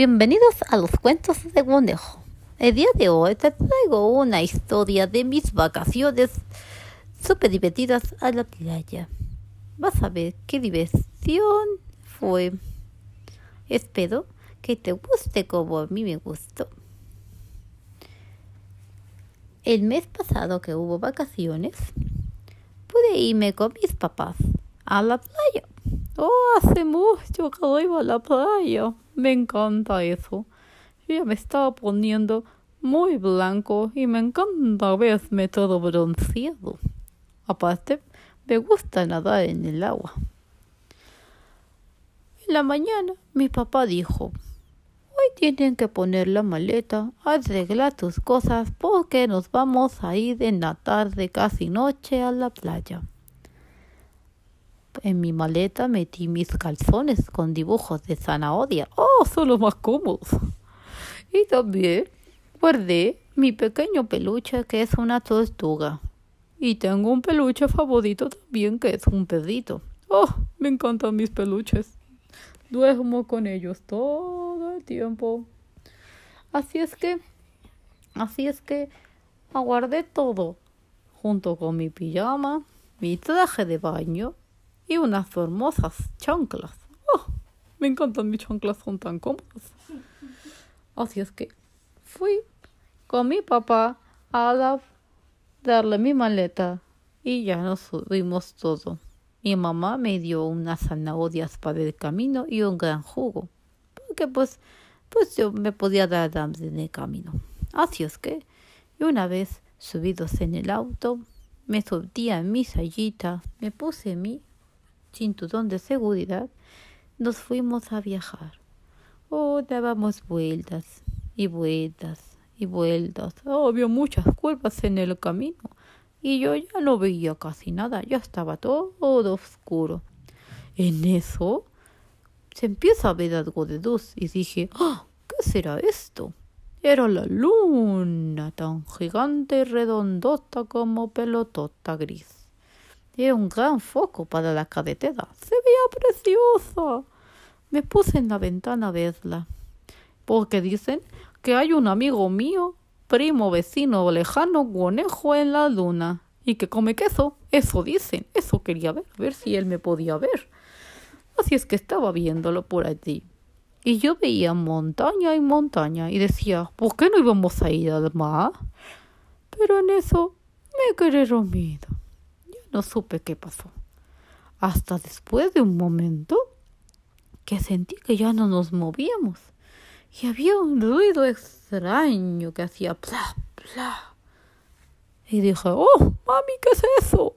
Bienvenidos a los cuentos de Conejo. El día de hoy te traigo una historia de mis vacaciones súper divertidas a la playa. Vas a ver qué diversión fue. Espero que te guste como a mí me gustó. El mes pasado que hubo vacaciones, pude irme con mis papás a la playa. Oh, hace mucho que iba a la playa. Me encanta eso. Ya me estaba poniendo muy blanco y me encanta verme todo bronceado. Aparte, me gusta nadar en el agua. En la mañana, mi papá dijo, hoy tienen que poner la maleta, arreglar tus cosas porque nos vamos a ir en la tarde casi noche a la playa. En mi maleta metí mis calzones con dibujos de zanahoria. ¡Oh, son los más cómodos! Y también guardé mi pequeño peluche que es una tortuga. Y tengo un peluche favorito también que es un perrito. ¡Oh, me encantan mis peluches! Duermo con ellos todo el tiempo. Así es que, así es que aguardé todo, junto con mi pijama, mi traje de baño y unas hermosas chanclas. Oh, me encantan mis chanclas, son tan cómodas. Así es que fui con mi papá a la, darle mi maleta y ya nos subimos todo. Mi mamá me dio unas zanahorias para el camino y un gran jugo, porque pues, pues yo me podía dar hambre en el camino. Así es que, y una vez subidos en el auto, me subí en mi sallita, me puse mi cinturón de seguridad, nos fuimos a viajar. Oh, dábamos vueltas y vueltas y vueltas. Oh, había muchas curvas en el camino y yo ya no veía casi nada, ya estaba todo oscuro. En eso se empieza a ver algo de luz y dije, ¡Ah! ¿qué será esto? Era la luna, tan gigante y redondota como pelotota gris. Era un gran foco para la carretera. Se veía preciosa. Me puse en la ventana a verla. Porque dicen que hay un amigo mío, primo, vecino lejano, conejo en la luna. Y que come queso. Eso dicen. Eso quería ver. Ver si él me podía ver. Así es que estaba viéndolo por allí. Y yo veía montaña y montaña y decía, ¿por qué no íbamos a ir al? Pero en eso me quedé dormido. No supe qué pasó. Hasta después de un momento que sentí que ya no nos movíamos y había un ruido extraño que hacía pla, pla. Y dije, oh, mami, ¿qué es eso?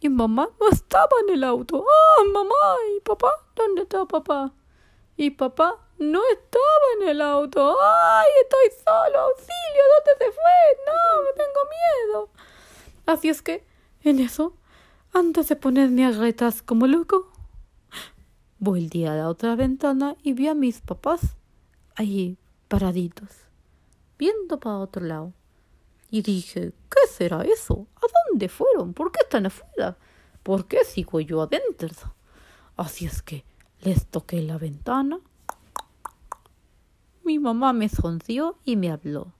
Y mamá no estaba en el auto. Ah, mamá, ¿y papá? ¿Dónde está papá? Y papá no estaba en el auto. ¡Ay, estoy solo! ¡Auxilio! ¿Dónde se fue? No, me tengo miedo. Así es que en eso, antes de ponerme a retas como loco, volví a la otra ventana y vi a mis papás allí paraditos, viendo para otro lado. Y dije, ¿qué será eso? ¿A dónde fueron? ¿Por qué están afuera? ¿Por qué sigo yo adentro? Así es que les toqué la ventana. Mi mamá me sonrió y me habló.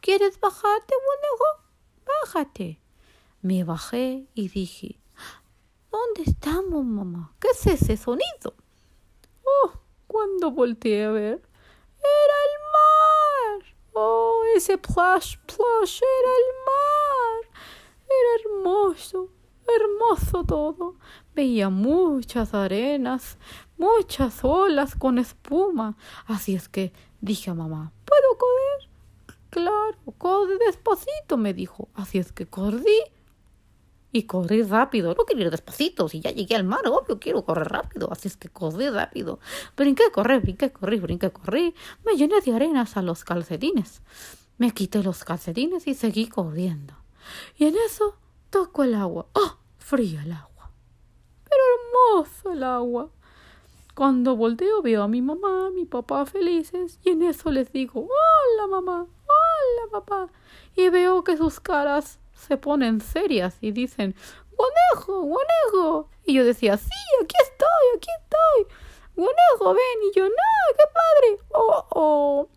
¿Quieres bajarte, bonejo? Bájate. Me bajé y dije, ¿dónde estamos, mamá? ¿Qué es ese sonido? Oh, cuando volteé a ver, era el mar. Oh, ese plash, plash, era el mar. Era hermoso, hermoso todo. Veía muchas arenas, muchas olas con espuma. Así es que dije a mamá, ¿puedo correr? Claro, corre despacito, me dijo. Así es que corrí y corrí rápido. No quería ir despacito. Si ya llegué al mar, obvio, quiero correr rápido. Así es que corrí rápido. Brinqué, corrí, brinqué, corrí, brinqué, corrí. Me llené de arenas a los calcetines. Me quité los calcetines y seguí corriendo. Y en eso toco el agua. ¡Oh! Fría el agua. Pero hermoso el agua. Cuando volteo veo a mi mamá, a mi papá felices y en eso les digo, hola mamá, hola papá. Y veo que sus caras se ponen serias y dicen, ¡Guanejo! ¡Guanejo! Y yo decía, sí, aquí estoy, aquí estoy. conejo, ven. Y yo, no, qué padre. Oh, oh.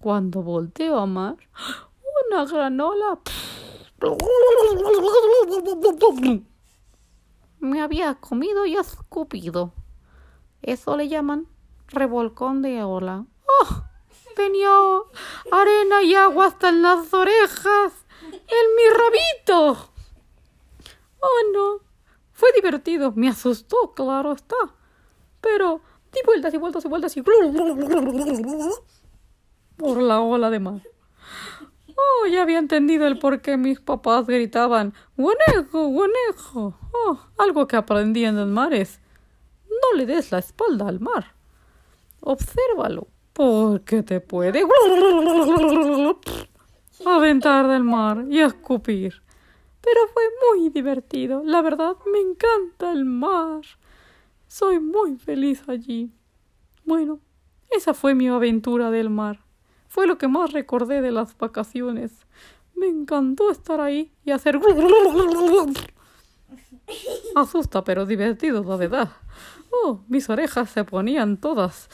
Cuando volteo a mar, una granola. Me había comido y escupido. Eso le llaman revolcón de ola. ¡Oh! Tenía arena y agua hasta en las orejas. ¡En mi rabito! Oh, no. Fue divertido. Me asustó, claro está. Pero di vueltas y vueltas y vueltas y... Por la ola de mar. Oh, ya había entendido el por qué mis papás gritaban ¡Guanejo, guanejo! Oh, algo que aprendí en los mares. No le des la espalda al mar. Obsérvalo, porque te puede aventar del mar y escupir. Pero fue muy divertido. La verdad, me encanta el mar. Soy muy feliz allí. Bueno, esa fue mi aventura del mar. Fue lo que más recordé de las vacaciones. Me encantó estar ahí y hacer... Asusta, pero divertido, la verdad. Oh, mis orejas se ponían todas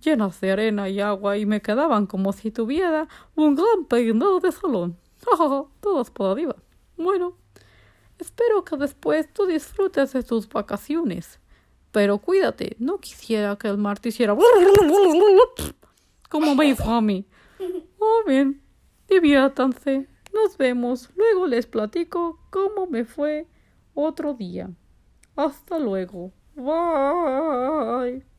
llenas de arena y agua y me quedaban como si tuviera un gran peinado de salón. todas por arriba. Bueno, espero que después tú disfrutes de tus vacaciones. Pero cuídate, no quisiera que el mar te hiciera como me hizo a mí. Oh, bien, diviértanse. Nos vemos. Luego les platico cómo me fue otro día. Hasta luego. Bye.